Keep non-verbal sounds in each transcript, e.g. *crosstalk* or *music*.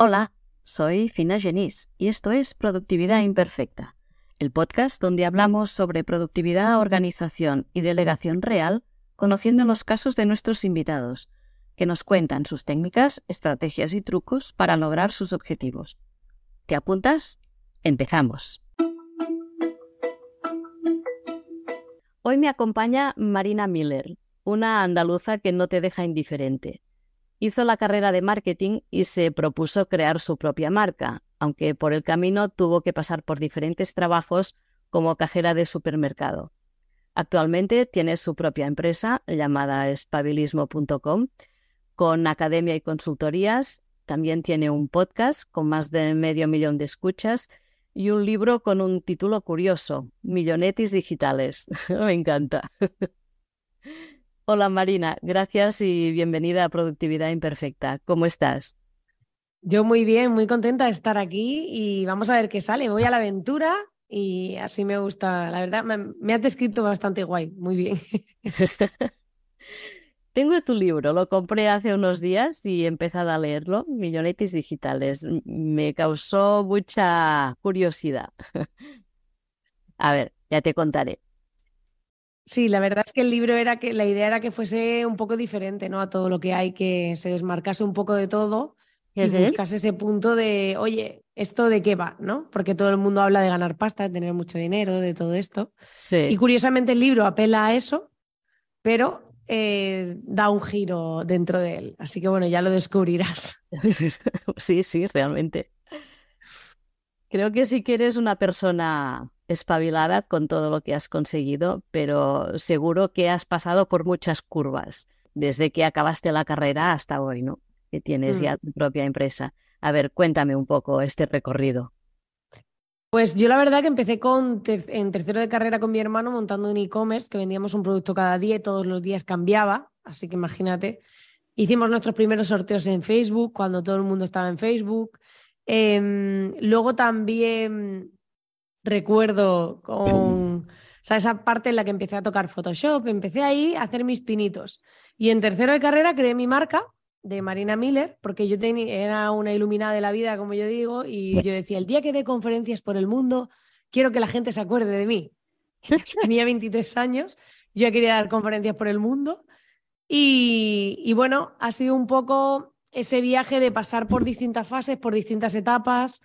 Hola, soy Fina Genís y esto es Productividad Imperfecta, el podcast donde hablamos sobre productividad, organización y delegación real, conociendo los casos de nuestros invitados, que nos cuentan sus técnicas, estrategias y trucos para lograr sus objetivos. ¿Te apuntas? Empezamos. Hoy me acompaña Marina Miller, una andaluza que no te deja indiferente Hizo la carrera de marketing y se propuso crear su propia marca, aunque por el camino tuvo que pasar por diferentes trabajos como cajera de supermercado. Actualmente tiene su propia empresa llamada espabilismo.com con academia y consultorías. También tiene un podcast con más de medio millón de escuchas y un libro con un título curioso, Millonetis Digitales. *laughs* Me encanta. Hola Marina, gracias y bienvenida a Productividad Imperfecta. ¿Cómo estás? Yo muy bien, muy contenta de estar aquí y vamos a ver qué sale. Voy a la aventura y así me gusta. La verdad, me, has descrito bastante guay, muy bien. *laughs* Tengo tu libro, lo compré hace unos días y he empezado a leerlo, Millonetis Digitales. Me causó mucha curiosidad. *laughs* a ver, ya te contaré. Sí, la verdad es que el libro era que la idea era que fuese un poco diferente, ¿no? A todo lo que hay, que se desmarcase un poco de todo y buscase ese punto de, oye, ¿esto de qué va? ¿no? Porque todo el mundo habla de ganar pasta, de tener mucho dinero, de todo esto. Y curiosamente el libro apela a eso, pero eh, da un giro dentro de él. Así que bueno, ya lo descubrirás. *laughs* sí, sí, realmente. Creo que si quieres una persona espabilada con todo lo que has conseguido, pero seguro que has pasado por muchas curvas desde que acabaste la carrera hasta hoy, ¿no? Que tienes ya mm. tu propia empresa. A ver, cuéntame un poco este recorrido. Pues yo la verdad que empecé con en tercero de carrera con mi hermano montando un e-commerce que vendíamos un producto cada día y todos los días cambiaba, así que imagínate. Hicimos nuestros primeros sorteos en Facebook cuando todo el mundo estaba en Facebook. Em, luego también recuerdo con esa parte en la que empecé a tocar Photoshop, empecé ahí a hacer mis pinitos. Y en tercero de carrera creé mi marca de Marina Miller, porque yo era una iluminada de la vida, como yo digo, y yo decía, el día que dé conferencias por el mundo, quiero que la gente se acuerde de mí. *laughs* Tenía 23 años, yo ya quería dar conferencias por el mundo. Y, y bueno, ha sido un poco ese viaje de pasar por distintas fases, por distintas etapas,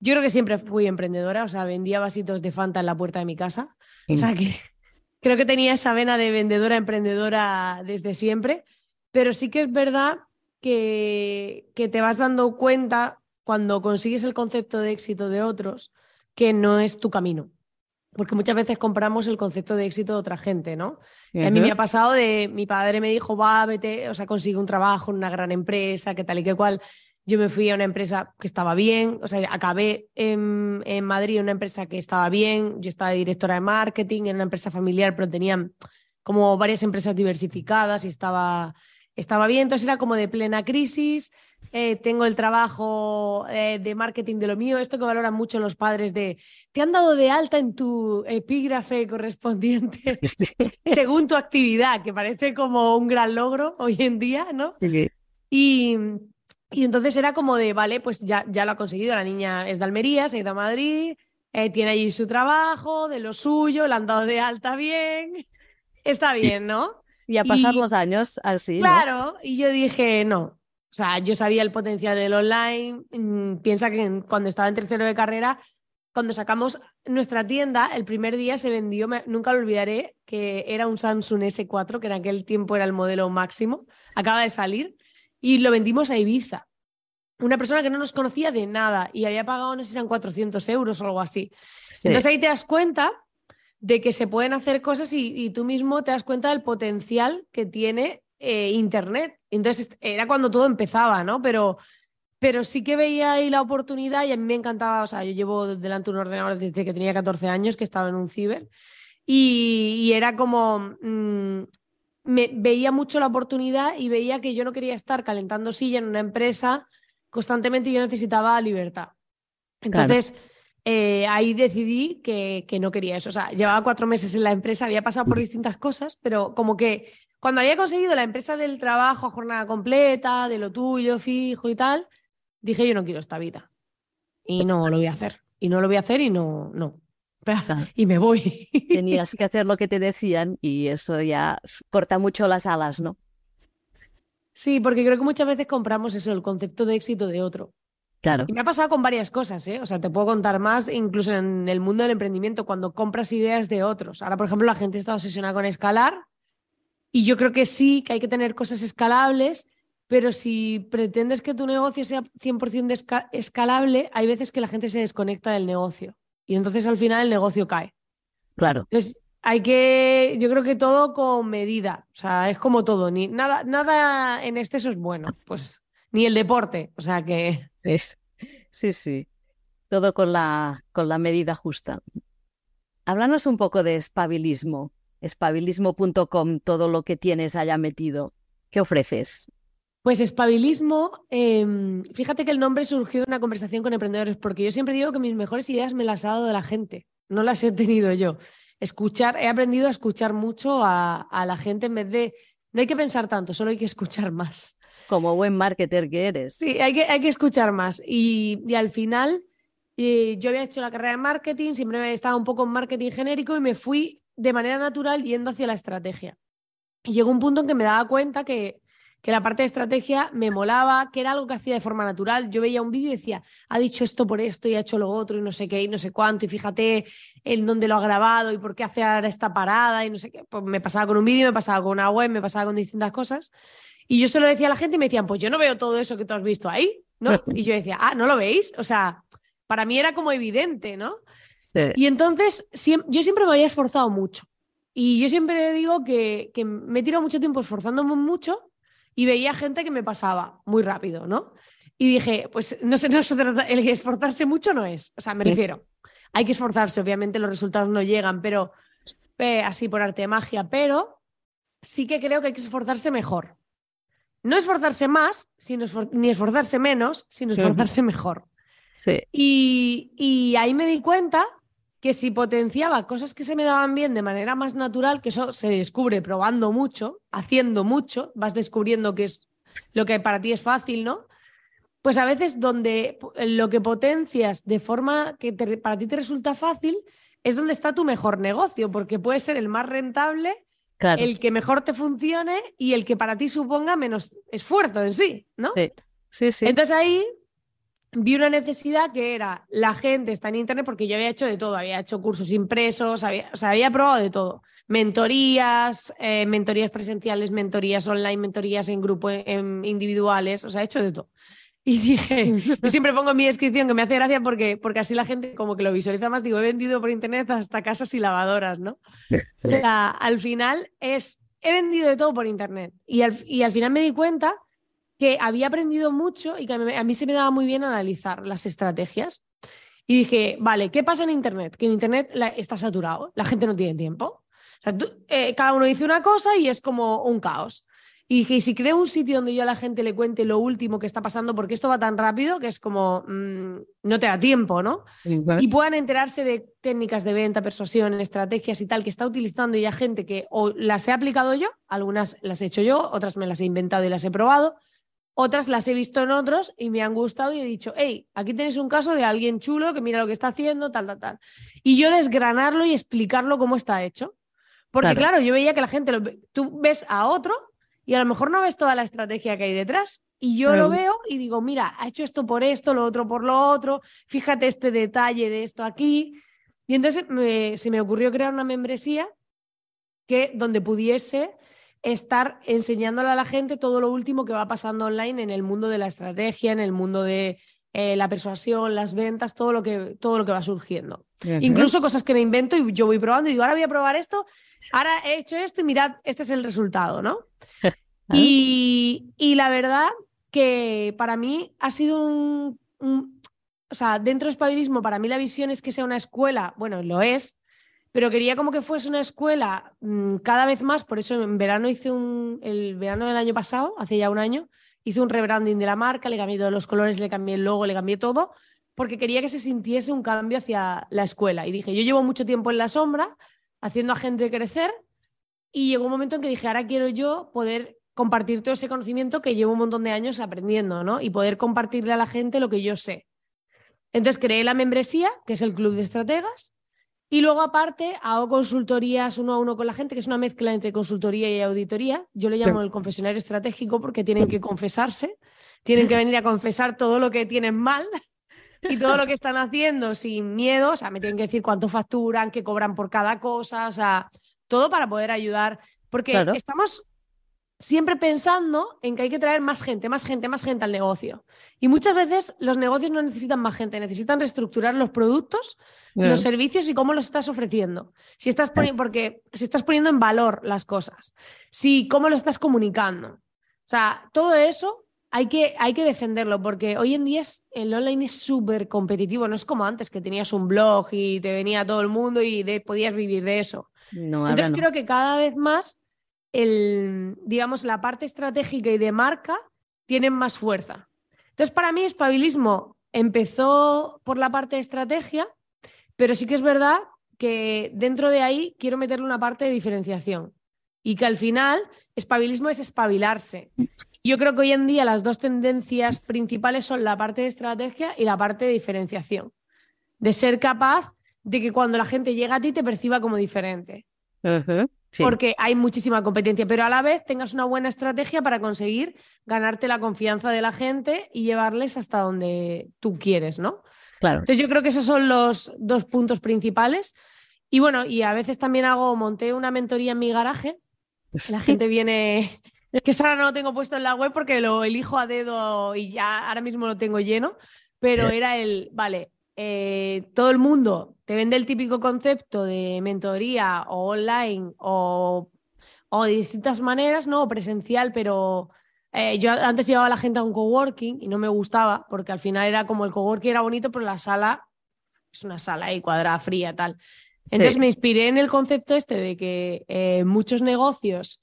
yo creo que siempre fui emprendedora, o sea, vendía vasitos de Fanta en la puerta de mi casa. O sea que creo que tenía esa vena de vendedora, emprendedora desde siempre. Pero sí que es verdad que, que te vas dando cuenta cuando consigues el concepto de éxito de otros que no es tu camino. Porque muchas veces compramos el concepto de éxito de otra gente, ¿no? A mí me ha pasado de, mi padre me dijo, va, vete, o sea, consigue un trabajo en una gran empresa, que tal y que cual. Yo me fui a una empresa que estaba bien, o sea, acabé en, en Madrid en una empresa que estaba bien, yo estaba directora de marketing, en una empresa familiar, pero tenían como varias empresas diversificadas y estaba, estaba bien, entonces era como de plena crisis, eh, tengo el trabajo eh, de marketing de lo mío, esto que valoran mucho los padres de, te han dado de alta en tu epígrafe correspondiente *laughs* según tu actividad, que parece como un gran logro hoy en día, ¿no? Y, y entonces era como de, vale, pues ya, ya lo ha conseguido, la niña es de Almería, se ha ido a Madrid, eh, tiene allí su trabajo, de lo suyo, le han dado de alta bien, *laughs* está bien, ¿no? Y a pasar los años así. Claro, y yo dije, no, o sea, yo sabía el potencial del online, mm, piensa que cuando estaba en tercero de carrera, cuando sacamos nuestra tienda, el primer día se vendió, nunca lo olvidaré, que era un Samsung S4, que en aquel tiempo era el modelo máximo, acaba de salir y lo vendimos a Ibiza. Una persona que no nos conocía de nada y había pagado, no sé si eran 400 euros o algo así. Entonces ahí te das cuenta de que se pueden hacer cosas y, tú mismo te das cuenta del potencial que tiene eh, Internet. Entonces era cuando todo empezaba, ¿no? Pero, pero sí que veía ahí la oportunidad y a mí me encantaba, o sea, yo llevo delante de un ordenador desde que tenía 14 años, que estaba en un ciber, y, era como, mm, me veía mucho la oportunidad y veía que yo no quería estar calentando silla en una empresa constantemente y yo necesitaba libertad. Entonces, eh, ahí decidí que, que, no quería eso. O sea, llevaba cuatro meses en la empresa, había pasado por distintas cosas, pero como que cuando había conseguido la empresa del trabajo a jornada completa, de lo tuyo, fijo y tal, dije, yo no quiero esta vida. Y no lo voy a hacer. Y no lo voy a hacer y no, no. *laughs* Y me voy. Tenías que hacer lo que te decían y eso ya corta mucho las alas, ¿no? Sí, porque creo que muchas veces compramos eso, el concepto de éxito de otro. Claro. Y me ha pasado con varias cosas, ¿eh? O sea, te puedo contar más, incluso en el mundo del emprendimiento, cuando compras ideas de otros. Ahora, por ejemplo, la gente está obsesionada con escalar y yo creo que sí, que hay que tener cosas escalables, pero si pretendes que tu negocio sea 100% escalable, hay veces que la gente se desconecta del negocio y entonces al final el negocio cae. Claro. Entonces, hay que, yo creo que todo con medida, o sea, es como todo, ni nada, nada en exceso es bueno, pues ni el deporte, o sea que. Sí, sí, sí. todo con la, con la medida justa. Háblanos un poco de espabilismo, espabilismo.com, todo lo que tienes allá metido. ¿Qué ofreces? Pues espabilismo, em, fíjate que el nombre surgió de una conversación con emprendedores, porque yo siempre digo que mis mejores ideas me las ha dado la gente, no las he tenido yo. Escuchar, he aprendido a escuchar mucho a, la gente en vez de, no hay que pensar tanto, solo hay que escuchar más. Como buen marketer que eres. Sí, hay que, hay que escuchar más. Y, al final, eh, yo había hecho la carrera de marketing, siempre me estado un poco en marketing genérico y me fui de manera natural yendo hacia la estrategia. Y llegó un punto en que me daba cuenta que que la parte de estrategia me molaba, que era algo que hacía de forma natural. Yo veía un vídeo y decía, ha dicho esto por esto y ha hecho lo otro y no sé qué y no sé cuánto y fíjate en dónde lo ha grabado y por qué hace ahora esta parada y no sé qué. Pues me pasaba con un vídeo, me pasaba con una web, me pasaba con distintas cosas. Y yo se lo decía a la gente y me decían, pues yo no veo todo eso que tú has visto ahí, ¿no? *laughs* Y yo decía, ah, ¿no lo veis? O sea, para mí era como evidente, ¿no? Y entonces yo siempre me había esforzado mucho. Y yo siempre digo que, que me he tirado mucho tiempo esforzándome mucho y veía gente que me pasaba muy rápido, ¿no? Y dije, pues no sé, *laughs* no se trata, el que esforzarse mucho no es, o sea, me refiero, hay que esforzarse, obviamente los resultados no llegan, pero así por arte de magia, pero sí que creo que hay que esforzarse mejor. No esforzarse más, sino ni esforzarse menos, sino esforzarse mejor. Sí. Y, y ahí me di cuenta que si potenciaba cosas que se me daban bien de manera más natural, que eso se descubre probando mucho, haciendo mucho, vas descubriendo que es lo que para ti es fácil, ¿no? Pues a veces donde lo que potencias de forma que para ti te resulta fácil es donde está tu mejor negocio, porque puede ser el más rentable, el que mejor te funcione y el que para ti suponga menos esfuerzo en sí, ¿no? Sí, sí, sí. Entonces ahí vi una necesidad que era la gente está en internet porque yo había hecho de todo, había hecho cursos impresos, había, o sea, había probado de todo, mentorías, eh, mentorías presenciales, mentorías online, mentorías en grupo, en, individuales, o sea, he hecho de todo. Y dije, yo *laughs* siempre pongo en mi descripción que me hace gracia porque, porque así la gente como que lo visualiza más, digo, he vendido por internet hasta casas y lavadoras, ¿no? O sea, al final es, he vendido de todo por internet y al, y al final me di cuenta que había aprendido mucho y que a mí, se me daba muy bien analizar las estrategias. Y dije, vale, ¿qué pasa en Internet? Que en Internet está saturado, la gente no tiene tiempo. Eh, cada uno dice una cosa y es como un caos. Y dije, ¿y si creo un sitio donde yo a la gente le cuente lo último que está pasando, porque esto va tan rápido que es como, mm, no te da tiempo, ¿no? Y puedan enterarse de técnicas de venta, persuasión, estrategias y tal que está utilizando ya gente que o las he aplicado yo, algunas las he hecho yo, otras me las he inventado y las he probado, otras las he visto en otros y me han gustado y he dicho, hey, aquí tenéis un caso de alguien chulo que mira lo que está haciendo, tal, tal, tal. Y yo desgranarlo y explicarlo cómo está hecho. Porque claro, yo veía que la gente, lo, tú ves a otro y a lo mejor no ves toda la estrategia que hay detrás. Y yo lo veo y digo, mira, ha hecho esto por esto, lo otro por lo otro, fíjate este detalle de esto aquí. Y entonces se me ocurrió crear una membresía que donde pudiese estar enseñándole a la gente todo lo último que va pasando online en el mundo de la estrategia, en el mundo de eh, la persuasión, las ventas, todo lo que, todo lo que va surgiendo. Incluso cosas que me invento y yo voy probando y digo, ahora voy a probar esto, ahora he hecho esto y mirad, este es el resultado, ¿no? *laughs* y, la verdad que para mí ha sido un, o sea, dentro del espadilismo, para mí la visión es que sea una escuela, bueno, lo es, pero quería como que fuese una escuela mm, cada vez más, por eso en verano hice un, el verano del año pasado, hace ya un año, hice un rebranding de la marca, le cambié todos los colores, le cambié el logo, le cambié todo, porque quería que se sintiese un cambio hacia la escuela. Y dije, yo llevo mucho tiempo en la sombra, haciendo a gente crecer, y llegó un momento en que dije, ahora quiero yo poder compartir todo ese conocimiento que llevo un montón de años aprendiendo, ¿no? Y poder compartirle a la gente lo que yo sé. Entonces creé la membresía, que es el Club de Estrategas, y luego aparte hago consultorías uno a uno con la gente, que es una mezcla entre consultoría y auditoría. Yo le llamo el confesionario estratégico porque tienen que confesarse, tienen que venir a confesar todo lo que tienen mal y todo lo que están haciendo sin miedo. O sea, me tienen que decir cuánto facturan, qué cobran por cada cosa, o sea, todo para poder ayudar. Porque estamos siempre pensando en que hay que traer más gente, más gente, más gente al negocio. Y muchas veces los negocios no necesitan más gente, necesitan reestructurar los productos, los servicios y cómo los estás ofreciendo. Si estás poniendo, porque si estás poniendo en valor las cosas, si cómo lo estás comunicando. O sea, todo eso hay que, hay que defenderlo porque hoy en día el online es súper competitivo, no es como antes que tenías un blog y te venía todo el mundo y podías vivir de eso. Entonces creo que cada vez más el, digamos, la parte estratégica y de marca tienen más fuerza. Entonces, para mí, espabilismo empezó por la parte de estrategia, pero sí que es verdad que dentro de ahí quiero meterle una parte de diferenciación y que al final espabilismo es espabilarse. Yo creo que hoy en día las dos tendencias principales son la parte de estrategia y la parte de diferenciación, de ser capaz de que cuando la gente llega a ti te perciba como diferente porque hay muchísima competencia, pero a la vez tengas una buena estrategia para conseguir ganarte la confianza de la gente y llevarles hasta donde tú quieres, ¿no? Claro. Entonces yo creo que esos son los dos puntos principales. Y bueno, y a veces también hago, monté una mentoría en mi garaje. La *laughs* gente viene, que eso ahora no lo tengo puesto en la web porque lo elijo a dedo y ya ahora mismo lo tengo lleno, pero era el, vale, eh, todo el mundo te vende el típico concepto de mentoría o online o, o de distintas maneras, ¿no? O presencial, pero eh, yo antes llevaba a la gente a un coworking y no me gustaba porque al final era como el coworking era bonito, pero la sala es una sala ahí cuadrada, fría, tal. Entonces me inspiré en el concepto este de que eh, muchos negocios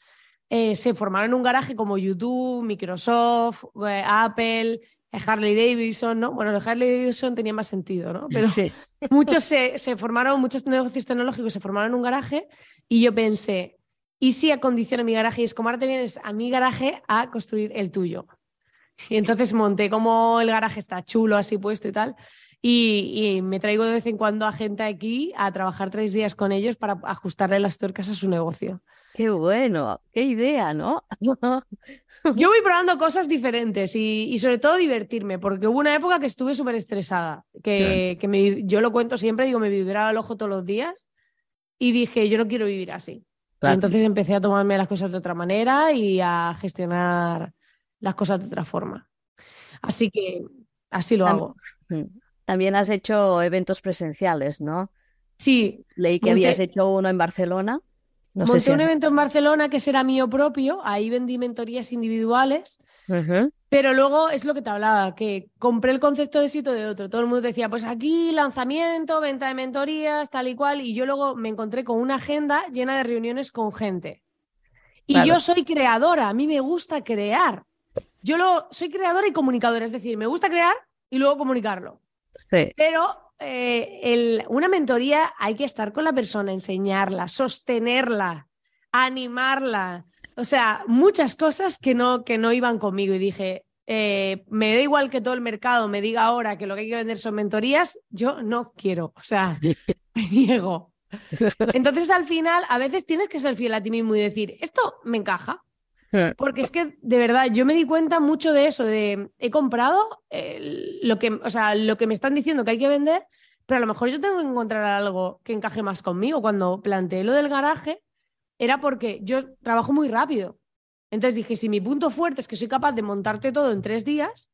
se formaron en un garaje como YouTube, Microsoft, Apple, Harley Davidson, ¿no? Bueno, los Harley Davidson tenía más sentido, ¿no? Pero *laughs* muchos se, formaron, muchos negocios tecnológicos se formaron en un garaje y yo pensé, ¿y si acondiciono mi garaje? Y es como ahora te vienes a mi garaje a construir el tuyo. Y entonces monté como el garaje está chulo, así puesto y tal. Y, me traigo de vez en cuando a gente aquí a trabajar tres días con ellos para ajustarle las tuercas a su negocio. Qué bueno, qué idea, ¿no? Yo *laughs* voy probando cosas diferentes y, sobre todo divertirme, porque hubo una época que estuve súper estresada, que, yo lo cuento siempre, digo, me vibraba el ojo todos los días y dije, yo no quiero vivir así. entonces empecé a tomarme las cosas de otra manera y a gestionar las cosas de otra forma. Así que así lo hago. Mm. También has hecho eventos presenciales, ¿no? Sí. Leí que habías hecho uno en Barcelona. Monté un evento en Barcelona que será mío propio, ahí vendí mentorías individuales, pero luego es lo que te hablaba, que compré el concepto de sitio de otro. Todo el mundo decía, pues aquí lanzamiento, venta de mentorías, tal y cual, y yo luego me encontré con una agenda llena de reuniones con gente. Y yo soy creadora, a mí me gusta crear. Yo lo, soy creadora y comunicadora, es decir, me gusta crear y luego comunicarlo. Sí. Pero eh, una mentoría hay que estar con la persona, enseñarla, sostenerla, animarla. O sea, muchas cosas que no, que no iban conmigo y dije, eh, me da igual que todo el mercado me diga ahora que lo que hay que vender son mentorías, yo no quiero, o sea, *laughs* me niego. Entonces al final a veces tienes que ser fiel a ti mismo y decir, esto me encaja, *laughs* porque es que, de verdad, yo me di cuenta mucho de eso, de he comprado lo, que, o sea, lo que me están diciendo que hay que vender, pero a lo mejor yo tengo que encontrar algo que encaje más conmigo. Cuando planteé lo del garaje, era porque yo trabajo muy rápido. Entonces dije, si mi punto fuerte es que soy capaz de montarte todo en tres días,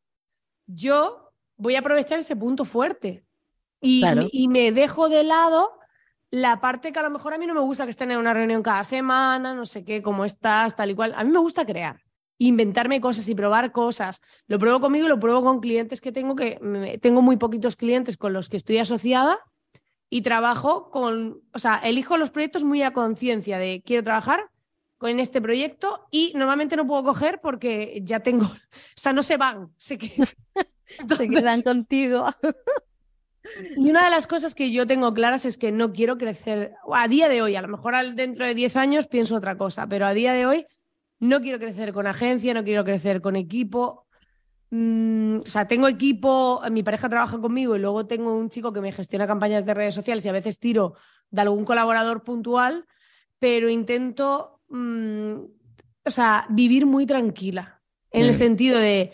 yo voy a aprovechar ese punto fuerte. Y, y me dejo de lado la parte que a lo mejor a mí no me gusta, que estén en una reunión cada semana, no sé qué, cómo estás, tal y cual. A mí me gusta crear, inventarme cosas y probar cosas. Lo pruebo conmigo y lo pruebo con clientes que tengo, que tengo muy poquitos clientes con los que estoy asociada y trabajo con, o sea, elijo los proyectos muy a conciencia de quiero trabajar con este proyecto y normalmente no puedo coger porque ya tengo, *laughs* o sea, no se van, que... se quedan *laughs* contigo. Y una de las cosas que yo tengo claras es que no quiero crecer a día de hoy, a lo mejor dentro de 10 años pienso otra cosa, pero a día de hoy No quiero crecer con agencia, no quiero crecer con equipo. Mm, o sea, tengo equipo, mi pareja trabaja conmigo y luego tengo un chico que me gestiona campañas de redes sociales y a veces tiro de algún colaborador puntual, pero intento, mm, o sea, vivir muy tranquila, en el sentido de,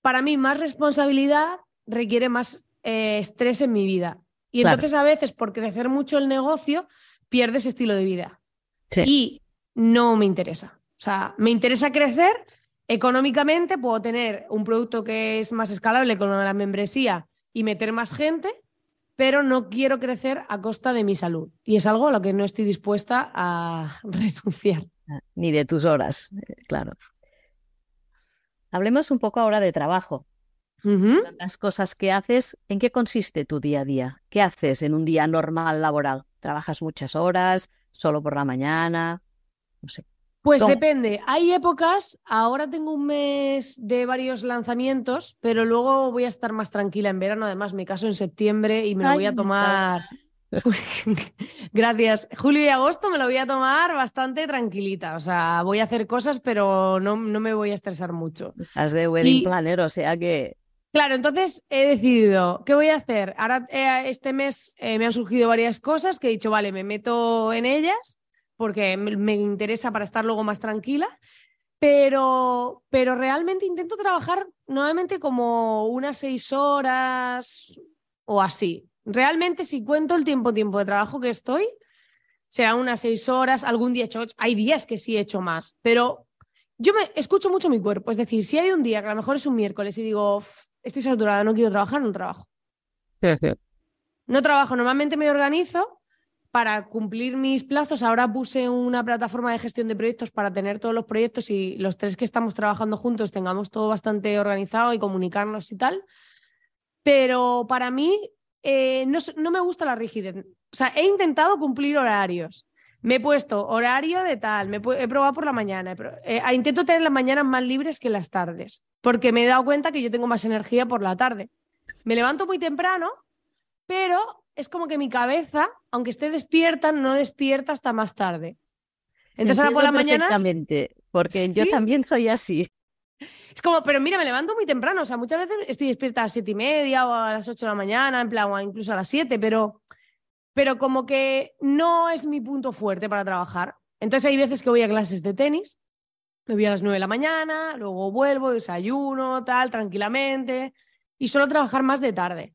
para mí, más responsabilidad requiere más eh, estrés en mi vida. Y entonces a veces, por crecer mucho el negocio, pierdes estilo de vida. Y no me interesa. O sea, me interesa crecer económicamente, puedo tener un producto que es más escalable con la membresía y meter más gente, pero no quiero crecer a costa de mi salud. Y es algo a lo que no estoy dispuesta a *laughs* renunciar. Ah, ni de tus horas, eh, claro. Hablemos un poco ahora de trabajo. Las cosas que haces, ¿en qué consiste tu día a día? ¿Qué haces en un día normal laboral? ¿Trabajas muchas horas? ¿Solo por la mañana? No sé. Pues depende. Hay épocas, ahora tengo un mes de varios lanzamientos, pero luego voy a estar más tranquila en verano. Además, me caso en septiembre y me lo voy a tomar. *laughs* Gracias. Julio y agosto me lo voy a tomar bastante tranquilita. O sea, voy a hacer cosas, pero no, no me voy a estresar mucho. Estás de wedding planner, o sea que. Claro, entonces he decidido, ¿qué voy a hacer? Ahora, eh, este mes eh, me han surgido varias cosas que he dicho, vale, me meto en ellas porque me, interesa para estar luego más tranquila. Pero, pero realmente intento trabajar nuevamente como unas seis horas o así. Realmente, si cuento el tiempo, tiempo de trabajo que estoy, será unas seis horas, algún día he hecho Hay días que sí he hecho más, pero yo me escucho mucho mi cuerpo. Es decir, si hay un día que a lo mejor es un miércoles y digo, estoy saturada, no quiero trabajar, no trabajo. No trabajo, normalmente me organizo para cumplir mis plazos, ahora puse una plataforma de gestión de proyectos para tener todos los proyectos y los tres que estamos trabajando juntos tengamos todo bastante organizado y comunicarnos y tal. Pero para mí eh, no, me gusta la rigidez. O sea, he intentado cumplir horarios. Me he puesto horario de tal, me he, probado por la mañana. Eh, intento tener las mañanas más libres que las tardes, porque me he dado cuenta que yo tengo más energía por la tarde. Me levanto muy temprano, pero es como que mi cabeza, aunque esté despierta, no despierta hasta más tarde. Entonces ahora por la mañana. Exactamente, porque yo también soy así. Es como, pero mira, me levanto muy temprano, o sea, muchas veces estoy despierta a las siete y media o a las ocho de la mañana, en plan, o incluso a las siete, pero, pero como que no es mi punto fuerte para trabajar. Entonces hay veces que voy a clases de tenis, me voy a las nueve de la mañana, luego vuelvo, desayuno, tal, tranquilamente, y suelo trabajar más de tarde.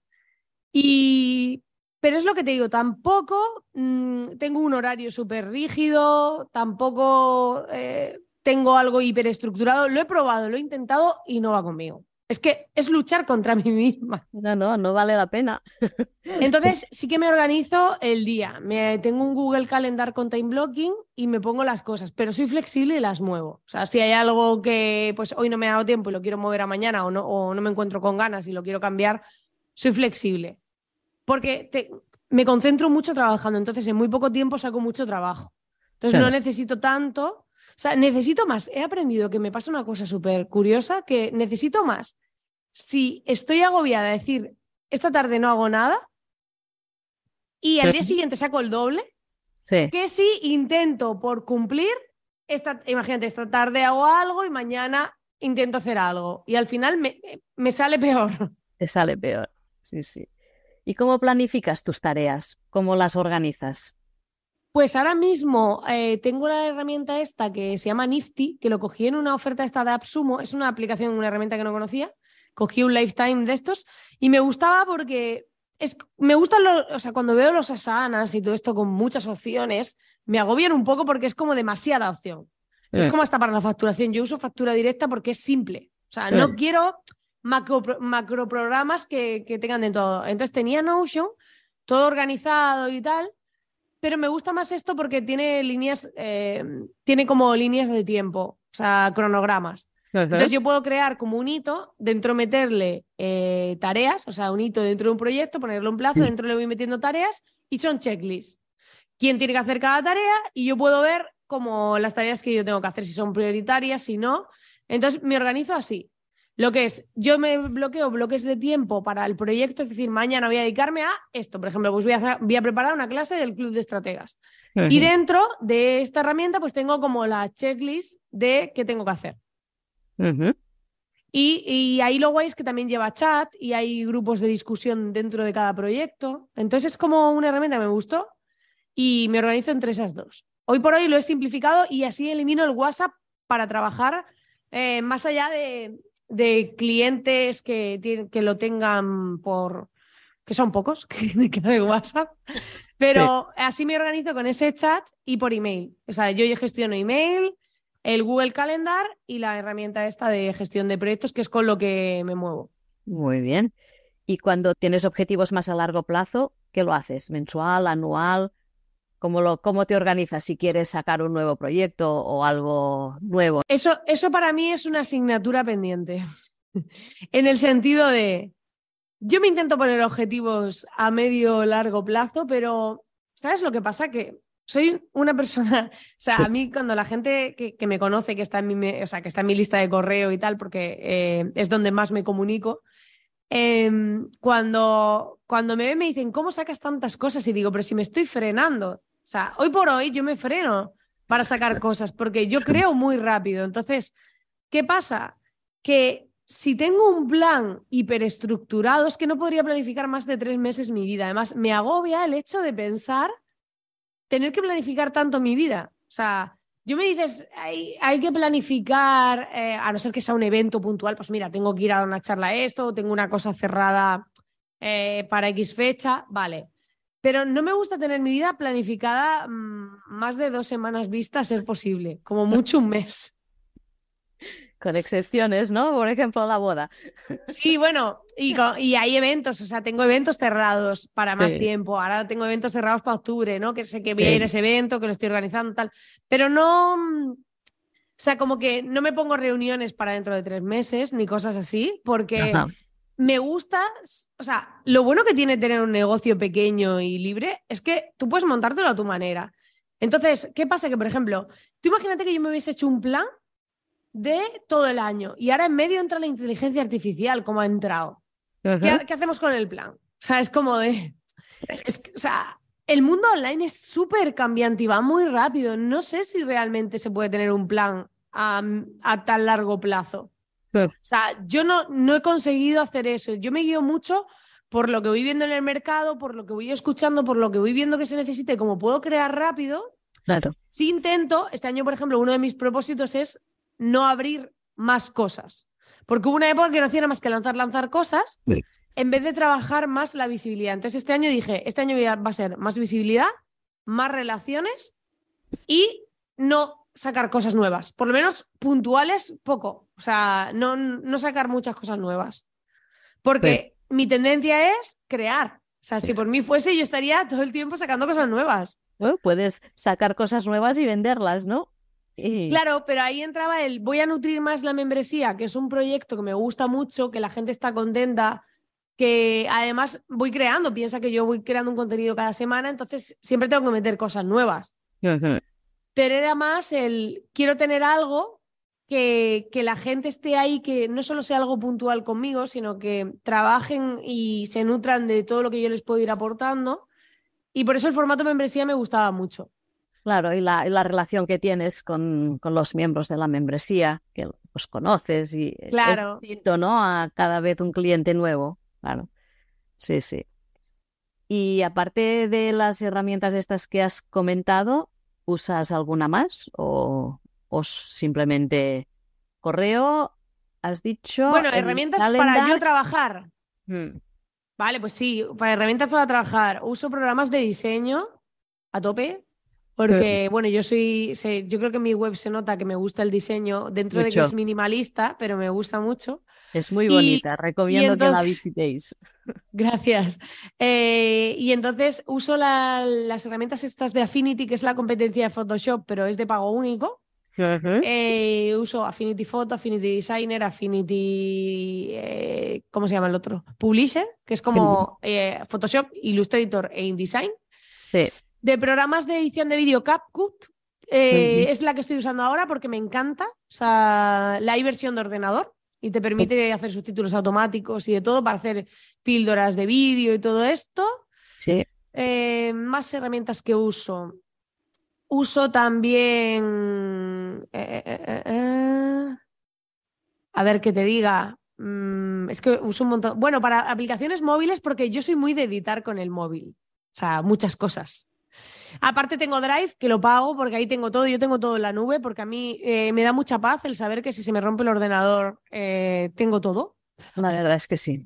Y pero es lo que te digo, tampoco mm, tengo un horario súper rígido, tampoco eh, tengo algo hiperestructurado. Lo he probado, lo he intentado y no va conmigo. Es que es luchar contra mí misma. No, no, no vale la pena. Entonces *laughs* sí que me organizo el día. Me, tengo un Google Calendar con time blocking y me pongo las cosas, pero soy flexible y las muevo. O sea, si hay algo que pues hoy no me ha dado tiempo y lo quiero mover a mañana o no, o no me encuentro con ganas y lo quiero cambiar, soy flexible porque me concentro mucho trabajando, entonces en muy poco tiempo saco mucho trabajo. Entonces no necesito tanto, o sea, necesito más. He aprendido que me pasa una cosa súper curiosa, que necesito más. Si estoy agobiada, decir, esta tarde no hago nada y al día siguiente saco el doble, que si intento por cumplir, esta, imagínate, esta tarde hago algo y mañana intento hacer algo y al final me, me sale peor. Te sale peor, sí, sí. ¿Y cómo planificas tus tareas? ¿Cómo las organizas? Pues ahora mismo eh, tengo la herramienta esta que se llama Nifty, que lo cogí en una oferta esta de AppSumo. Es una aplicación, una herramienta que no conocía. Cogí un lifetime de estos y me gustaba porque es, me gustan los, o sea, cuando veo los asanas y todo esto con muchas opciones, me agobian un poco porque es como demasiada opción. Es eh. como hasta para la facturación. Yo uso factura directa porque es simple. O sea, no eh. quiero macro, programas que, que tengan de todo. Entonces tenía Notion, todo organizado y tal, pero me gusta más esto porque tiene líneas, eh, tiene como líneas de tiempo, o sea, cronogramas. Entonces yo puedo crear como un hito, dentro meterle eh, tareas, o sea, un hito dentro de un proyecto, ponerle un plazo, dentro le voy metiendo tareas y son checklists. ¿Quién tiene que hacer cada tarea? Y yo puedo ver como las tareas que yo tengo que hacer, si son prioritarias, si no. Entonces me organizo así. Lo que es, yo me bloqueo bloques de tiempo para el proyecto, es decir, mañana voy a dedicarme a esto. Por ejemplo, pues voy a, voy a preparar una clase del club de estrategas. Y dentro de esta herramienta, pues tengo como la checklist de qué tengo que hacer. y, y, ahí lo guay es que también lleva chat y hay grupos de discusión dentro de cada proyecto. Entonces es como una herramienta que me gustó y me organizo entre esas dos. Hoy por hoy lo he simplificado y así elimino el WhatsApp para trabajar eh, más allá de, de clientes que, que lo tengan por, que son pocos, *laughs* que, de WhatsApp, pero así me organizo con ese chat y por email. O sea, yo gestiono email, el Google Calendar y la herramienta esta de gestión de proyectos, que es con lo que me muevo. Muy bien. Y cuando tienes objetivos más a largo plazo, ¿qué lo haces? ¿Mensual, anual? ¿Cómo, lo, ¿Cómo te organizas si quieres sacar un nuevo proyecto o algo nuevo? Eso, eso para mí es una asignatura pendiente. *laughs* en el sentido de, yo me intento poner objetivos a medio largo plazo, pero ¿sabes lo que pasa? Que soy una persona, *laughs* o sea, a mí cuando la gente que, me conoce, que está, en mi, o sea, que está en mi lista de correo y tal, porque eh, es donde más me comunico, em, cuando, cuando me ven me dicen, ¿cómo sacas tantas cosas? Y digo, pero si me estoy frenando. O sea, hoy por hoy yo me freno para sacar *laughs* cosas porque yo creo muy rápido. Entonces, ¿qué pasa? Que si tengo un plan hiperestructurado, es que no podría planificar más de tres meses mi vida. Además, me agobia el hecho de pensar tener que planificar tanto mi vida. O sea, yo me dices, hay, hay que planificar, eh, a no ser que sea un evento puntual, pues mira, tengo que ir a una charla esto, tengo una cosa cerrada eh, para X fecha, vale. Pero no me gusta tener mi vida planificada mm, más de dos semanas vista, a ser posible, como mucho un mes. *laughs* Con excepciones, ¿no? Por ejemplo, la boda. *laughs* Sí, bueno, y, hay eventos, o sea, tengo eventos cerrados para más tiempo. Ahora tengo eventos cerrados para octubre, ¿no? Que sé que voy a ir a ese evento, que lo estoy organizando, tal. Pero no. Mm, o sea, como que no me pongo reuniones para dentro de tres meses ni cosas así, porque me gusta, o sea, lo bueno que tiene tener un negocio pequeño y libre es que tú puedes montártelo a tu manera. Entonces, ¿qué pasa? Que, por ejemplo, tú imagínate que yo me hubiese hecho un plan de todo el año y ahora en medio entra la inteligencia artificial, como ha entrado. ¿Qué, hacemos con el plan? O sea, es como de... o sea, el mundo online es súper cambiante y va muy rápido. No sé si realmente se puede tener un plan a, a tan largo plazo. O sea, yo no, no he conseguido hacer eso. Yo me guío mucho por lo que voy viendo en el mercado, por lo que voy escuchando, por lo que voy viendo que se necesita y como puedo crear rápido. Claro. Si intento, este año, por ejemplo, uno de mis propósitos es no abrir más cosas. Porque hubo una época que no hacía nada más que lanzar, lanzar cosas, en vez de trabajar más la visibilidad. Entonces, este año dije, este año va a ser más visibilidad, más relaciones y no sacar cosas nuevas, por lo menos puntuales, poco. O sea, no, no sacar muchas cosas nuevas. Porque mi tendencia es crear. O sea, si por mí fuese, yo estaría todo el tiempo sacando cosas nuevas. puedes sacar cosas nuevas y venderlas, ¿no? Claro, pero ahí entraba el voy a nutrir más la membresía, que es un proyecto que me gusta mucho, que la gente está contenta, que además voy creando, piensa que yo voy creando un contenido cada semana, entonces siempre tengo que meter cosas nuevas pero era más el quiero tener algo que, que, la gente esté ahí, que no solo sea algo puntual conmigo, sino que trabajen y se nutran de todo lo que yo les puedo ir aportando. Y por eso el formato membresía me gustaba mucho. Claro, y la, la relación que tienes con, con, los miembros de la membresía, que los conoces y claro. es distinto, ¿no? A cada vez un cliente nuevo. Claro. Sí, sí. Y aparte de las herramientas estas que has comentado, ¿Usas alguna más o, simplemente correo? ¿Has dicho? Bueno, herramientas para yo trabajar. Hmm. Vale, pues sí, para herramientas para trabajar. Uso programas de diseño a tope. Porque, bueno, yo soy, yo creo que en mi web se nota que me gusta el diseño, dentro de que es minimalista, pero me gusta mucho. Es muy bonita, recomiendo que la visitéis. *laughs* Gracias. Eh, y entonces uso las herramientas estas de Affinity, que es la competencia de Photoshop, pero es de pago único. Eh, uso Affinity Photo, Affinity Designer, Affinity. Eh, ¿Cómo se llama el otro? Publisher, que es como Photoshop, Illustrator e InDesign. Sí. De programas de edición de vídeo CapCut, es la que estoy usando ahora porque me encanta. O sea, la versión de ordenador y te permite hacer subtítulos automáticos y de todo para hacer píldoras de vídeo y todo esto. Sí. Eh, más herramientas que uso. Uso también. eh, eh, a ver qué te diga. Mm, es que uso un montón. Bueno, para aplicaciones móviles, porque yo soy muy de editar con el móvil. O sea, muchas cosas. Aparte tengo Drive, que lo pago porque ahí tengo todo, yo tengo todo en la nube, porque a mí eh, me da mucha paz el saber que si se me rompe el ordenador, eh, tengo todo. La verdad es que sí.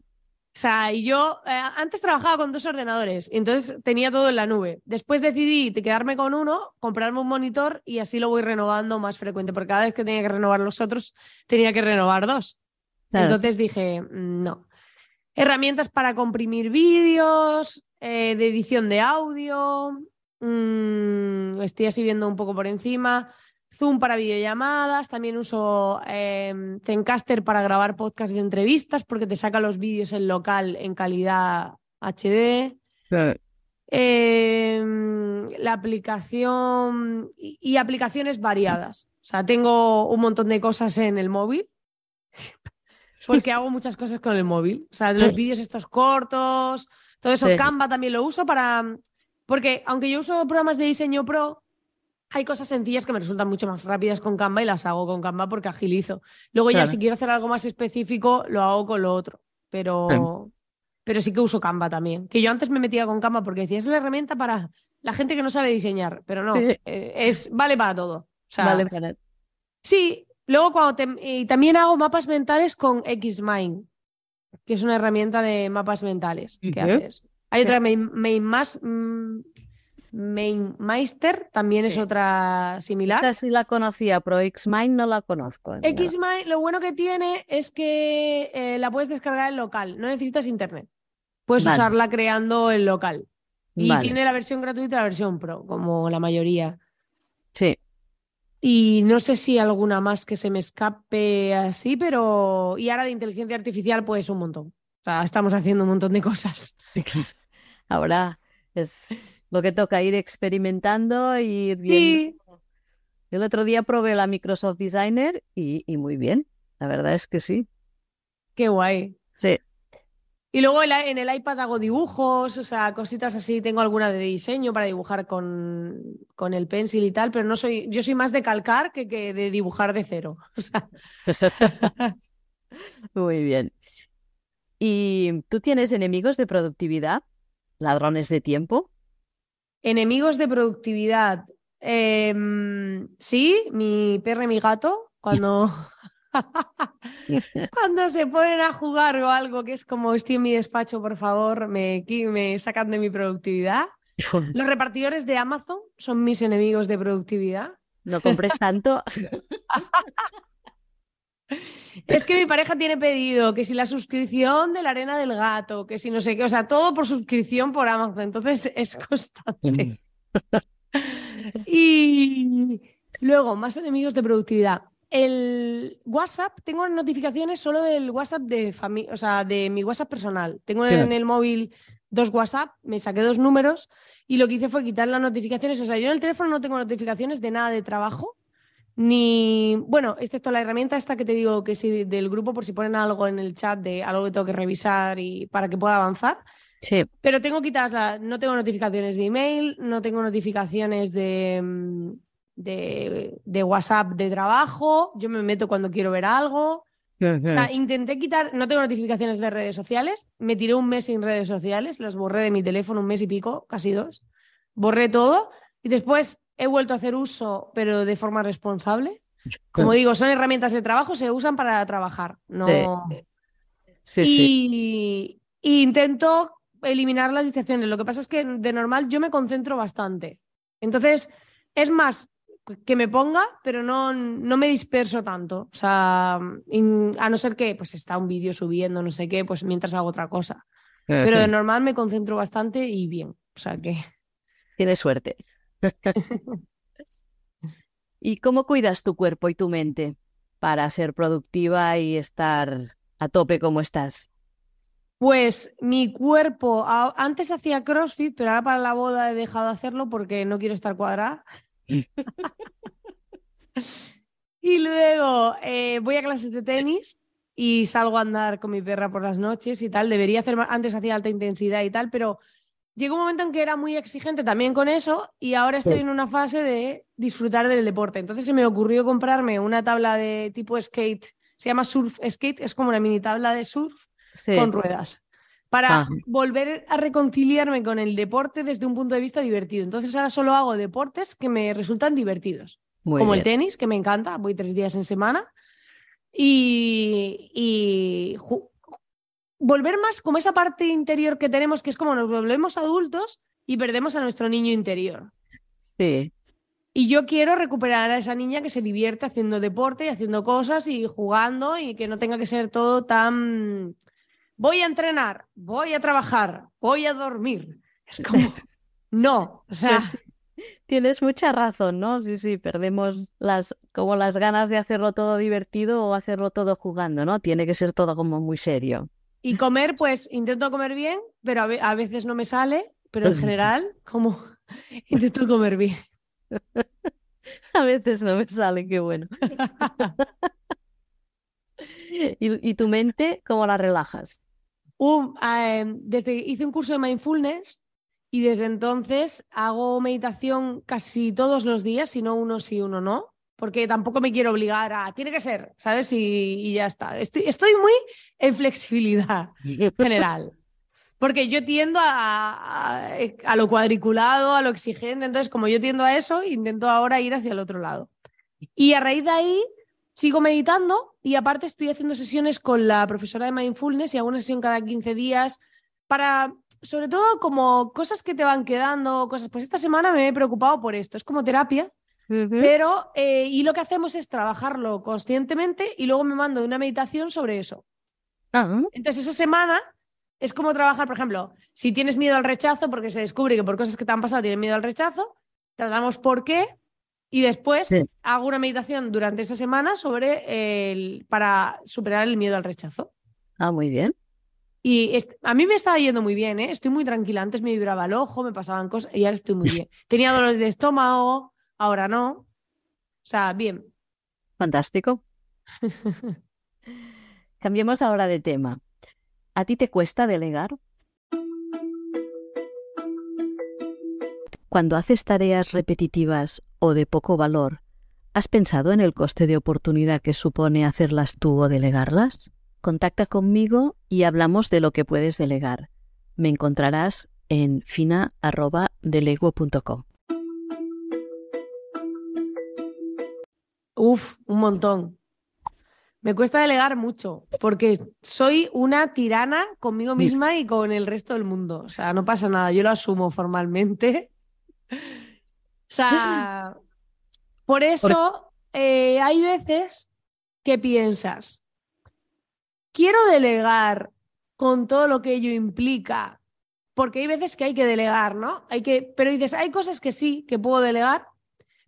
O sea, y yo eh, antes trabajaba con dos ordenadores, entonces tenía todo en la nube. Después decidí quedarme con uno, comprarme un monitor y así lo voy renovando más frecuente, porque cada vez que tenía que renovar los otros, tenía que renovar dos. Claro. Entonces dije, "Mm, no. Herramientas para comprimir vídeos, eh, de edición de audio, mm, estoy así viendo un poco por encima. Zoom para videollamadas, también uso eh, Zencaster para grabar podcast de entrevistas porque te saca los vídeos en local en calidad HD. Eh, la aplicación y, y aplicaciones variadas. O sea, tengo un montón de cosas en el móvil *laughs* porque hago muchas cosas con el móvil. O sea, los vídeos estos cortos, todo eso. Sí. Canva también lo uso para... Porque aunque yo uso programas de diseño pro, hay cosas sencillas que me resultan mucho más rápidas con Canva y las hago con Canva porque agilizo. Luego ya si quiero hacer algo más específico, lo hago con lo otro. Pero, pero sí que uso Canva también. Que yo antes me metía con Canva porque decía, es la herramienta para la gente que no sabe diseñar. Pero no, Sí. eh, es, vale para todo. O sea, Vale, para- Sí, luego cuando te- y también hago mapas mentales con Xmind, que es una herramienta de mapas mentales que haces. Hay otra Es- Main, Mainmas- mm, también es otra similar. Esta sí la conocía, pero Xmind no la conozco. Xmind, lo bueno que tiene es que eh, la puedes descargar en local, no necesitas internet. Puedes Vale. usarla creando en local. Y Vale, tiene la versión gratuita y la versión pro, como la mayoría. Sí. Y no sé si alguna más que se me escape así, pero. Y ahora de inteligencia artificial, pues un montón. O sea, estamos haciendo un montón de cosas. Sí, claro. Ahora es lo que toca ir experimentando y ir viendo. Sí, El otro día probé la Microsoft Designer y, y muy bien. La verdad es que sí. qué guay. Sí. Y luego en el iPad hago dibujos, o sea, cositas así. Tengo alguna de diseño para dibujar con, con el pencil y tal, pero no soy. Yo soy más de calcar que, que de dibujar de cero. *laughs* O sea, *laughs* Muy bien. ¿Y tú tienes enemigos de productividad? ¿Ladrones de tiempo? enemigos de productividad. Em, sí, mi perro y mi gato, cuando. *laughs* Cuando se ponen a jugar o algo que es como estoy en mi despacho, por favor, me, me sacan de mi productividad. *laughs* Los repartidores de Amazon son mis enemigos de productividad. No compres tanto. *laughs* Es que mi pareja tiene pedido que si la suscripción de la arena del gato, que si no sé qué, o sea, todo por suscripción por Amazon, entonces es constante. *laughs* Y luego, más enemigos de productividad. El WhatsApp, tengo notificaciones solo del WhatsApp de familia, o sea, de mi WhatsApp personal. Tengo en Claro. el móvil dos WhatsApp, me saqué dos números y lo que hice fue quitar las notificaciones. O sea, yo en el teléfono no tengo notificaciones de nada de trabajo, ni, bueno, excepto la herramienta esta que te digo que si del grupo por si ponen algo en el chat de algo que tengo que revisar y para que pueda avanzar. Sí. Pero tengo quitadas las, no tengo notificaciones de email, no tengo notificaciones de, mm, de, de WhatsApp de trabajo, yo me meto cuando quiero ver algo. O sea, intenté quitar, no tengo notificaciones de redes sociales, me tiré un mes sin redes sociales, las borré de mi teléfono un mes y pico, casi dos. Borré todo y después he vuelto a hacer uso, pero de forma responsable. *laughs* Como digo, son herramientas de trabajo, se usan para trabajar, no... Sí, sí. y, y intento eliminar las distracciones. Lo que pasa es que de normal yo me concentro bastante. Entonces, es más que me ponga, pero no, no me disperso tanto. O sea, in- a no ser que pues está un vídeo subiendo, no sé qué, pues mientras hago otra cosa. Pero de normal me concentro bastante y bien. O sea que Tienes suerte. *laughs* ¿Y cómo cuidas tu cuerpo y tu mente para ser productiva y estar a tope como estás? Pues mi cuerpo, antes hacía CrossFit, pero ahora para la boda he dejado de hacerlo porque no quiero estar cuadrada. *laughs* y luego eh, voy a clases de tenis y salgo a andar con mi perra por las noches y tal. Debería hacer más, antes hacía alta intensidad y tal, pero llegó un momento en que era muy exigente también con eso y ahora estoy en una fase de disfrutar del deporte. Entonces se me ocurrió comprarme una tabla de tipo skate, se llama surf skate, es como una mini tabla de surf con ruedas, para volver a reconciliarme con el deporte desde un punto de vista divertido. Entonces ahora solo hago deportes que me resultan divertidos, como el tenis, que me encanta, voy tres días en semana, y, y volver más como esa parte interior que tenemos, que es como nos volvemos adultos y perdemos a nuestro niño interior. Sí. Y yo quiero recuperar a esa niña que se divierte haciendo deporte y haciendo cosas y jugando y que no tenga que ser todo tan... Voy a entrenar, voy a trabajar, voy a dormir. Es *laughs* como... No, o sea... Pues tienes mucha razón, ¿no? Sí, sí, perdemos las como las ganas de hacerlo todo divertido o hacerlo todo jugando, ¿no? Tiene que ser todo como muy serio. Y comer, pues intento comer bien, pero a, veces no me sale, pero en *laughs* general, como *laughs* intento comer bien. *laughs* A veces no me sale, qué bueno. ¿Y, tu mente cómo la relajas? Em, desde hice un curso de mindfulness y desde entonces hago meditación casi todos los días, si no uno sí, uno no porque tampoco me quiero obligar a, tiene que ser, ¿sabes? Y, ya está. Estoy, estoy muy en flexibilidad general. Porque yo tiendo a, a, lo cuadriculado, a lo exigente. Entonces, como yo tiendo a eso, intento ahora ir hacia el otro lado. Y a raíz de ahí, sigo meditando y aparte estoy haciendo sesiones con la profesora de mindfulness y hago una sesión cada 15 días para, sobre todo, como cosas que te van quedando, cosas. Pues esta semana me he preocupado por esto. Es como terapia pero, eh, y lo que hacemos es trabajarlo conscientemente y luego me mando una meditación sobre eso. Ah. Entonces, esa semana es como trabajar, por ejemplo, si tienes miedo al rechazo, porque se descubre que por cosas que te han pasado tienes miedo al rechazo, tratamos por qué y después hago una meditación durante esa semana sobre el, para superar el miedo al rechazo. Ah, muy bien. Y a mí me estaba yendo muy bien, ¿eh? estoy muy tranquila. Antes me vibraba el ojo, me pasaban cosas y ahora estoy muy *laughs* bien. Tenía dolores de estómago, ahora no. O sea, bien. Fantástico. *laughs* Cambiemos ahora de tema. ¿A ti te cuesta delegar? Cuando haces tareas repetitivas o de poco valor, ¿has pensado en el coste de oportunidad que supone hacerlas tú o delegarlas? Contacta conmigo y hablamos de lo que puedes delegar. Me encontrarás en fina.delego.com. Uf, un montón. Me cuesta delegar mucho porque soy una tirana conmigo misma y con el resto del mundo. O sea, no pasa nada, yo lo asumo formalmente. O sea, por eso eh, hay veces que piensas, quiero delegar con todo lo que ello implica, porque hay veces que hay que delegar, ¿no? Hay que, pero dices, hay cosas que sí, que puedo delegar,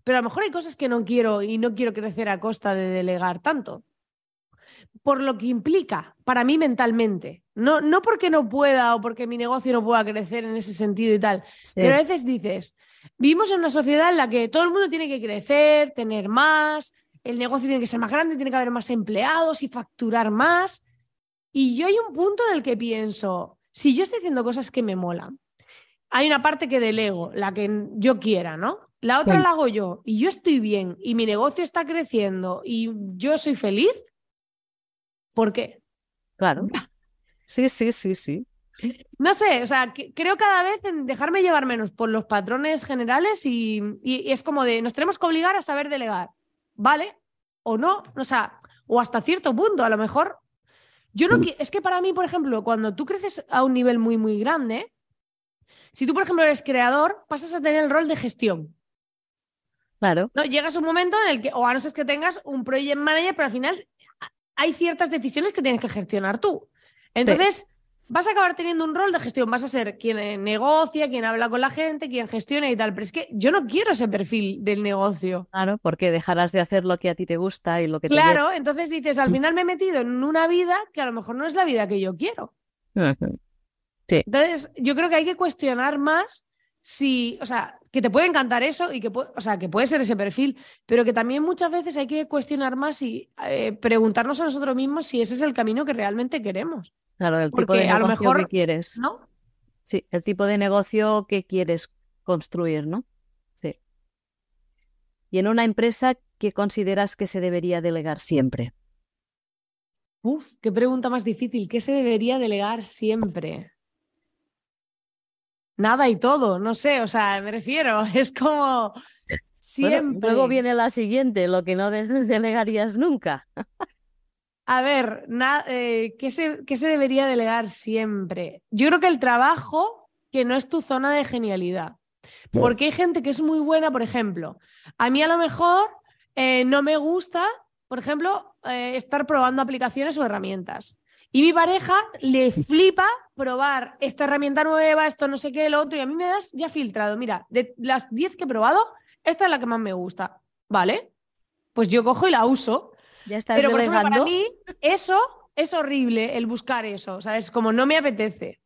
pero a lo mejor hay cosas que no quiero y no quiero crecer a costa de delegar tanto. Por lo que implica para mí mentalmente. No, no porque no pueda o porque mi negocio no pueda crecer en ese sentido y tal. Pero a veces dices, vivimos en una sociedad en la que todo el mundo tiene que crecer, tener más, el negocio tiene que ser más grande, tiene que haber más empleados y facturar más. Y yo hay un punto en el que pienso, si yo estoy haciendo cosas que me molan, hay una parte que delego, la que yo quiera, ¿no? La otra la hago yo y yo estoy bien y mi negocio está creciendo y yo soy feliz. ¿Por qué? Claro. *laughs* Sí, sí, sí, sí. No sé, o sea, creo cada vez en dejarme llevar menos por los patrones generales y, es como de nos tenemos que obligar a saber delegar, ¿vale? O no, o sea, o hasta cierto punto, a lo mejor. Yo no es que para mí, por ejemplo, cuando tú creces a un nivel muy, muy grande, si tú, por ejemplo, eres creador, pasas a tener el rol de gestión. Claro. No, llegas un momento en el que, o a no ser que tengas un project manager, pero al final hay ciertas decisiones que tienes que gestionar tú. Entonces, vas a acabar teniendo un rol de gestión. Vas a ser quien negocia, quien habla con la gente, quien gestiona y tal. Pero es que yo no quiero ese perfil del negocio. Claro, porque dejarás de hacer lo que a ti te gusta y lo que claro, te Claro, entonces dices, al final me he metido en una vida que a lo mejor no es la vida que yo quiero. Sí. Entonces, yo creo que hay que cuestionar más si, o sea, que te puede encantar eso y que, o sea, que puede ser ese perfil, pero que también muchas veces hay que cuestionar más y eh, preguntarnos a nosotros mismos si ese es el camino que realmente queremos. Claro, el tipo de negocio a lo mejor, que quieres. ¿no? Sí, el tipo de negocio que quieres construir, ¿no? Sí. Y en una empresa, ¿qué consideras que se debería delegar siempre? Uf, qué pregunta más difícil. ¿Qué se debería delegar siempre? Nada y todo, no sé, o sea, me refiero, *laughs* es como siempre. luego viene la siguiente, lo que no *laughs* delegarías nunca. A ver, eh, ¿qué, se, ¿qué se debería delegar siempre? Yo creo que el trabajo que no es tu zona de genialidad. Porque hay gente que es muy buena, por ejemplo, a mí a lo mejor eh, no me gusta, por ejemplo, eh, estar probando aplicaciones o herramientas. Y mi pareja le flipa probar esta herramienta nueva, esto no sé qué, lo otro, y a mí me das ya filtrado. Mira, de las 10 que he probado, esta es la que más me gusta. ¿Vale? Pues yo cojo y la uso. Ya estás Pero por ejemplo, para mí, eso es horrible, el buscar eso. O sea, es como no me apetece.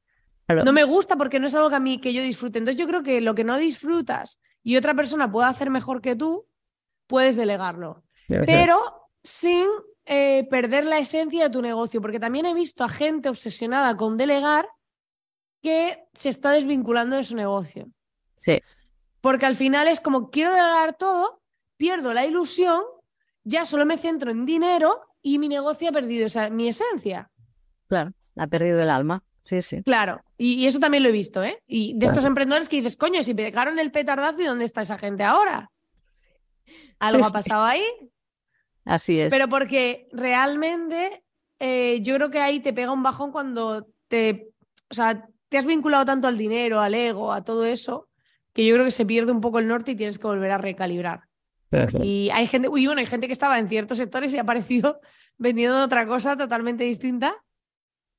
No me gusta porque no es algo que a mí que yo disfrute. Entonces yo creo que lo que no disfrutas y otra persona puede hacer mejor que tú, puedes delegarlo. Pero sin eh, perder la esencia de tu negocio, porque también he visto a gente obsesionada con delegar que se está desvinculando de su negocio. Sí. Porque al final es como quiero delegar todo, pierdo la ilusión, ya solo me centro en dinero y mi negocio ha perdido esa, mi esencia. Claro, ha perdido el alma. Sí, sí. Claro, y, eso también lo he visto, ¿eh? Y de estos emprendedores que dices, coño, si me dejaron el petardazo, ¿y dónde está esa gente ahora? ¿Algo ha pasado ahí? Así es. Pero porque realmente eh, yo creo que ahí te pega un bajón cuando te, o sea, te has vinculado tanto al dinero, al ego, a todo eso, que yo creo que se pierde un poco el norte y tienes que volver a recalibrar. Y hay gente, uy, bueno, hay gente que estaba en ciertos sectores y ha aparecido *laughs* vendiendo otra cosa totalmente distinta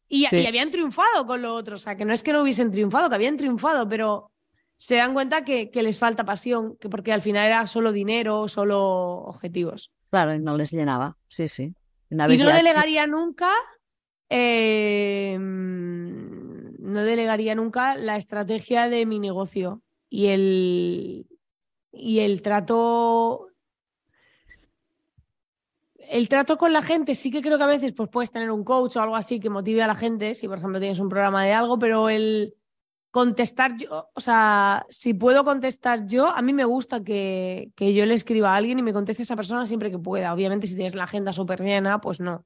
y, habían triunfado con lo otro. O sea, que no es que no hubiesen triunfado, que habían triunfado, pero se dan cuenta que, que les falta pasión, que porque al final era solo dinero, solo objetivos. Claro, y no les llenaba, sí, sí. y no delegaría nunca, em, no delegaría nunca la estrategia de mi negocio y el, y el trato el trato con la gente sí que creo que a veces pues, puedes tener un coach o algo así que motive a la gente, si por ejemplo tienes un programa de algo, pero el, contestar yo, o sea, si puedo contestar yo, a mí me gusta que, que, yo le escriba a alguien y me conteste esa persona siempre que pueda. Obviamente, si tienes la agenda súper llena, pues no.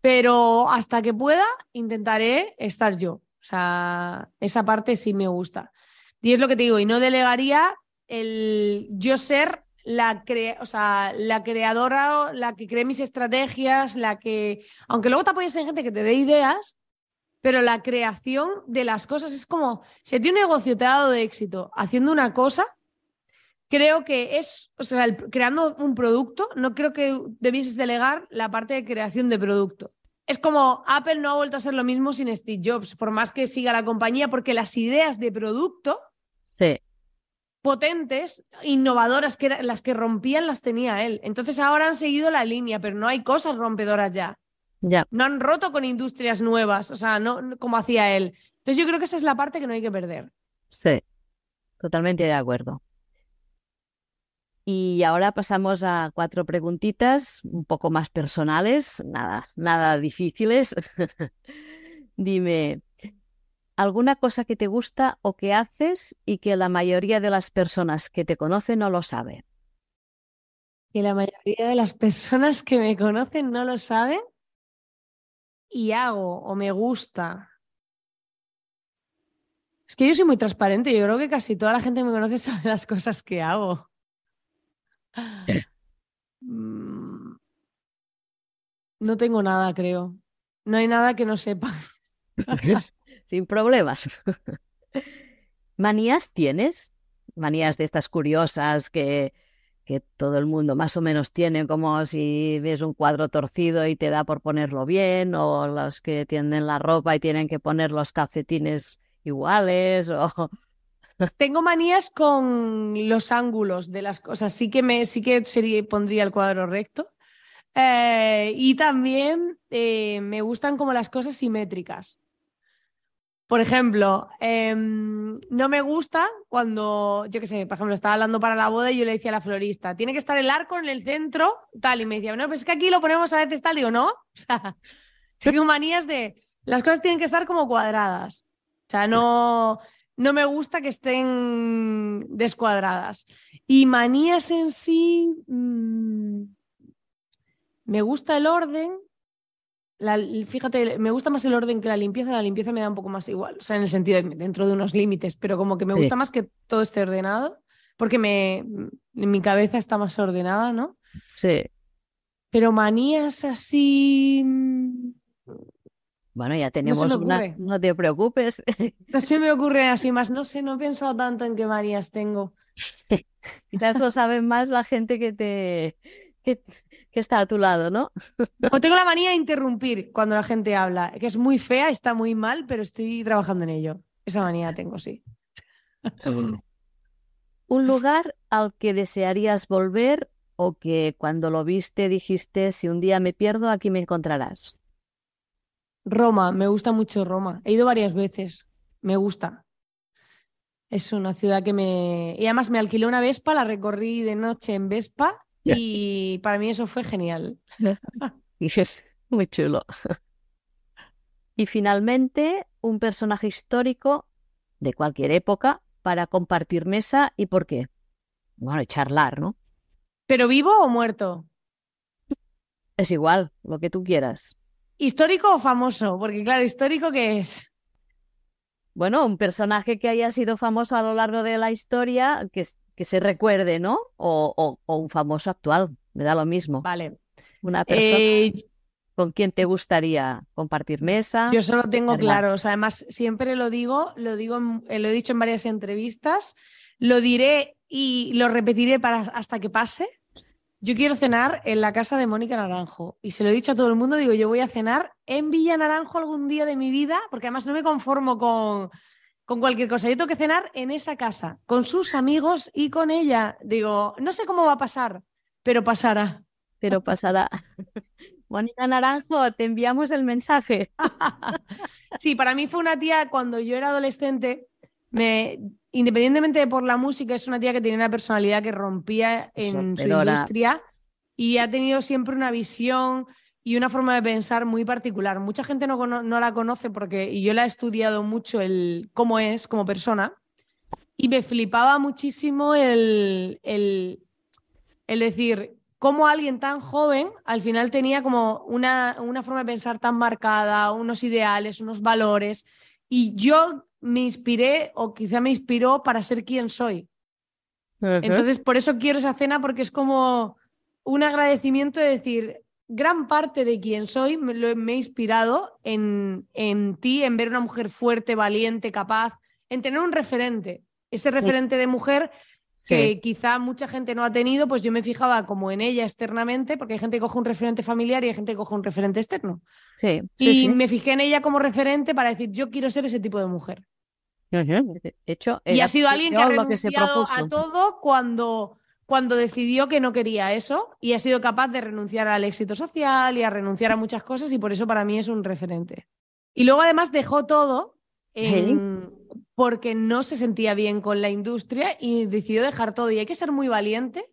Pero hasta que pueda, intentaré estar yo. O sea, esa parte sí me gusta. Y es lo que te digo, y no delegaría el yo ser la, o sea, la creadora, la que cree mis estrategias, la que, aunque luego te apoyes en gente que te dé ideas, pero la creación de las cosas es como, si a ti un negocio te ha dado de éxito haciendo una cosa, creo que es, o sea, creando un producto, no creo que debieses delegar la parte de creación de producto. Es como Apple no ha vuelto a ser lo mismo sin Steve Jobs, por más que siga la compañía, porque las ideas de producto sí. potentes, innovadoras, que las que rompían las tenía él. Entonces ahora han seguido la línea, pero no hay cosas rompedoras ya. No han roto con industrias nuevas, o sea, no como hacía él. Entonces yo creo que esa es la parte que no hay que perder. Sí, totalmente de acuerdo. Y ahora pasamos a cuatro preguntitas un poco más personales, nada, nada difíciles. *laughs* Dime, ¿alguna cosa que te gusta o que haces y que la mayoría de las personas que te conocen no lo saben? Que la mayoría de las personas que me conocen no lo saben y hago o me gusta. Es que yo soy muy transparente, yo creo que casi toda la gente que me conoce *laughs* sabe las cosas que hago. Mm. No tengo nada, creo. No hay nada que no sepa. *laughs* Sin problemas. *laughs* ¿Manías tienes? Manías de estas curiosas que, que todo el mundo más o menos tiene, como si ves un cuadro torcido y te da por ponerlo bien, o los que tienden la ropa y tienen que poner los calcetines iguales, o... *laughs* Tengo manías con los ángulos de las cosas, sí que, me, sí que sería, pondría el cuadro recto. Eh, y también eh, me gustan como las cosas simétricas. Por ejemplo, em, no me gusta cuando, yo qué sé, por ejemplo, estaba hablando para la boda y yo le decía a la florista, tiene que estar el arco en el centro, tal, y me decía, no, pues es que aquí lo ponemos a veces tal, digo, no, *laughs* o sea, tengo manías de, las cosas tienen que estar como cuadradas, o sea, no, no me gusta que estén descuadradas. Y manías en sí, mm, me gusta el orden, fíjate, me gusta más el orden que la limpieza, la limpieza me da un poco más igual, o sea, en el sentido de dentro de unos límites, pero como que me gusta más que todo esté ordenado, porque me, mi cabeza está más ordenada, ¿no? Sí. Pero manías así... Mm, bueno, ya tenemos una, no te preocupes. *laughs* No se me ocurre así más, no sé, no he pensado tanto en qué manías tengo. *laughs* Quizás lo sabe más la gente que te, que está a tu lado, ¿no? *laughs* O tengo la manía de interrumpir cuando la gente habla, que es muy fea, está muy mal, pero estoy trabajando en ello. Esa manía tengo, sí. Un lugar al que desearías volver o que cuando lo viste dijiste, si un día me pierdo, aquí me encontrarás. Roma, me gusta mucho Roma. He ido varias veces, me gusta. Es una ciudad que me... Y además me alquilé una Vespa, la recorrí de noche en Vespa y para mí eso fue genial. *laughs* y es muy chulo. *laughs* Y finalmente, un personaje histórico de cualquier época para compartir mesa y por qué. Bueno, y charlar, ¿no? ¿Pero vivo o muerto? Es igual, lo que tú quieras. ¿Histórico o famoso? Porque claro, histórico qué es. Bueno, un personaje que haya sido famoso a lo largo de la historia, que, que se recuerde, ¿no? O, un famoso actual, me da lo mismo. Vale. Una persona eh, con quien te gustaría compartir mesa. Yo solo tengo claro, además siempre lo digo, lo digo, eh, lo he dicho en varias entrevistas, lo diré y lo repetiré para hasta que pase. Yo quiero cenar en la casa de Mónica Naranjo y se lo he dicho a todo el mundo, digo, yo voy a cenar en Villa Naranjo algún día de mi vida, porque además no me conformo con con cualquier cosa. Yo tengo que cenar en esa casa, con sus amigos y con ella. Digo, no sé cómo va a pasar, pero pasará. Pero pasará. *laughs* Bonita Naranjo, te enviamos el mensaje. *laughs* sí, para mí fue una tía cuando yo era adolescente, me, independientemente de por la música, es una tía que tenía una personalidad que rompía en su industria y ha tenido siempre una visión y una forma de pensar muy particular. Mucha gente no, no, la conoce porque y yo la he estudiado mucho el cómo es como persona y me flipaba muchísimo el, el, el decir cómo alguien tan joven al final tenía como una, una forma de pensar tan marcada, unos ideales, unos valores y yo me inspiré o quizá me inspiró para ser quien soy. Entonces, por eso quiero esa cena porque es como un agradecimiento de decir, gran parte de quien soy me, lo, he inspirado en, en ti, en ver una mujer fuerte, valiente, capaz, en tener un referente. Ese referente de mujer que quizá mucha gente no ha tenido, pues yo me fijaba como en ella externamente, porque hay gente que coge un referente familiar y hay gente que coge un referente externo. Sí, y me fijé en ella como referente para decir, yo quiero ser ese tipo de mujer. De hecho, y ha sido alguien que ha renunciado a todo cuando cuando decidió que no quería eso y ha sido capaz de renunciar al éxito social y a renunciar a muchas cosas y por eso para mí es un referente. Y luego además dejó todo porque no se sentía bien con la industria y decidió dejar todo y hay que ser muy valiente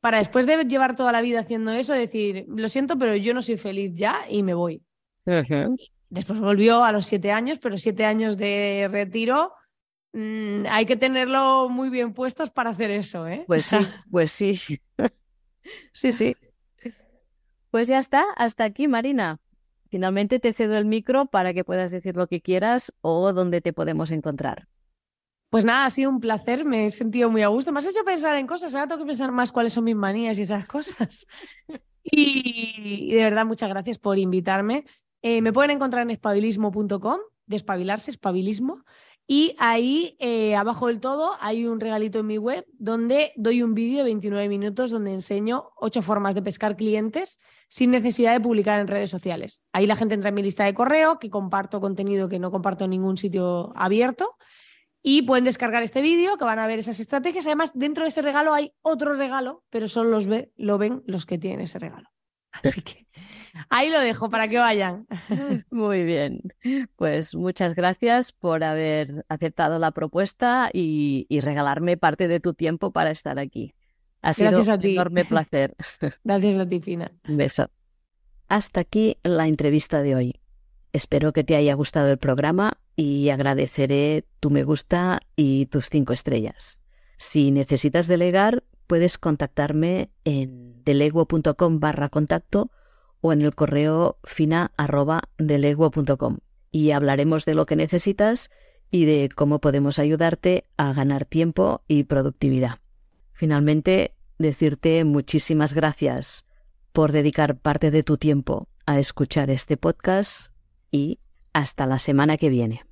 para después de llevar toda la vida haciendo eso decir, lo siento, pero yo no soy feliz ya y me voy. Después volvió a los siete años, pero siete años de retiro Mm, hay que tenerlo muy bien puestos para hacer eso, ¿eh? Pues *laughs* sí, pues sí. *laughs* sí, sí. Pues ya está, hasta aquí, Marina. Finalmente te cedo el micro para que puedas decir lo que quieras o dónde te podemos encontrar. Pues nada, ha sido un placer, me he sentido muy a gusto. Me has hecho pensar en cosas, ahora tengo que pensar más cuáles son mis manías y esas cosas. *laughs* y, de verdad, muchas gracias por invitarme. Eh, me pueden encontrar en espabilismo.com, despabilarse, espabilismo. Y ahí, eh, abajo del todo, hay un regalito en mi web donde doy un vídeo de 29 minutos donde enseño ocho formas de pescar clientes sin necesidad de publicar en redes sociales. Ahí la gente entra en mi lista de correo, que comparto contenido que no comparto en ningún sitio abierto. Y pueden descargar este vídeo, que van a ver esas estrategias. Además, dentro de ese regalo hay otro regalo, pero solo los lo ven los que tienen ese regalo. Así que ahí lo dejo para que vayan. *laughs* Muy bien. Pues muchas gracias por haber aceptado la propuesta y, regalarme parte de tu tiempo para estar aquí. Ha sido un enorme placer. *laughs* Gracias a ti, Fina. Un beso. Hasta aquí la entrevista de hoy. Espero que te haya gustado el programa y agradeceré tu me gusta y tus cinco estrellas. Si necesitas delegar, puedes contactarme en deleguo.com barra contacto o en el correo fina y hablaremos de lo que necesitas y de cómo podemos ayudarte a ganar tiempo y productividad. Finalmente, decirte muchísimas gracias por dedicar parte de tu tiempo a escuchar este podcast y hasta la semana que viene.